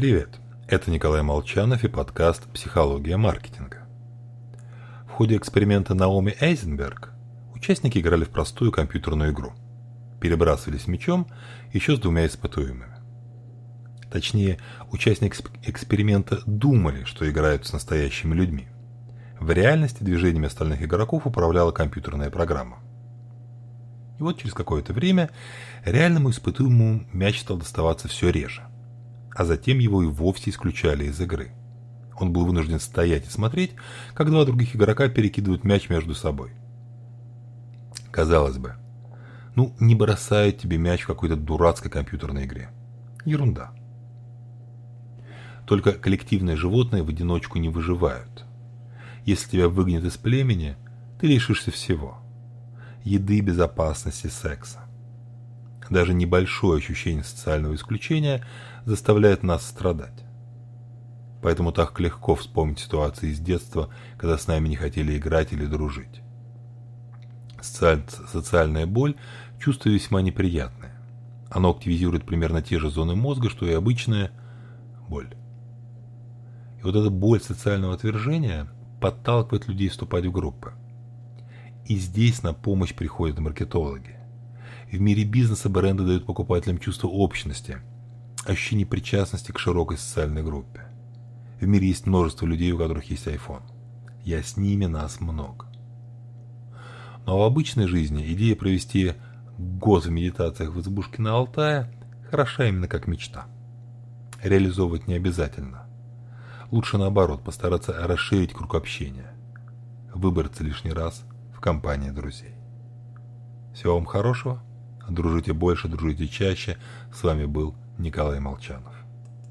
Привет, это Николай Молчанов и подкаст «Психология маркетинга». В ходе эксперимента Наоми Эйзенберг участники играли в простую компьютерную игру. Перебрасывались мячом еще с двумя испытуемыми. Точнее, участники эксперимента думали, что играют с настоящими людьми. В реальности движениями остальных игроков управляла компьютерная программа. И вот через какое-то время реальному испытуемому мяч стал доставаться все реже а затем его и вовсе исключали из игры. Он был вынужден стоять и смотреть, как два других игрока перекидывают мяч между собой. Казалось бы, ну не бросают тебе мяч в какой-то дурацкой компьютерной игре. Ерунда. Только коллективные животные в одиночку не выживают. Если тебя выгонят из племени, ты лишишься всего. Еды, безопасности, секса. Даже небольшое ощущение социального исключения заставляет нас страдать. Поэтому так легко вспомнить ситуации из детства, когда с нами не хотели играть или дружить. Социальная боль – чувство весьма неприятное. Оно активизирует примерно те же зоны мозга, что и обычная боль. И вот эта боль социального отвержения подталкивает людей вступать в группы. И здесь на помощь приходят маркетологи. В мире бизнеса бренды дают покупателям чувство общности, ощущение причастности к широкой социальной группе. В мире есть множество людей, у которых есть iPhone. Я с ними, нас много. Но в обычной жизни идея провести год в медитациях в избушке на Алтае хороша именно как мечта. Реализовывать не обязательно. Лучше наоборот, постараться расширить круг общения. Выбраться лишний раз в компании друзей. Всего вам хорошего. Дружите больше, дружите чаще. С вами был Николай Молчанов.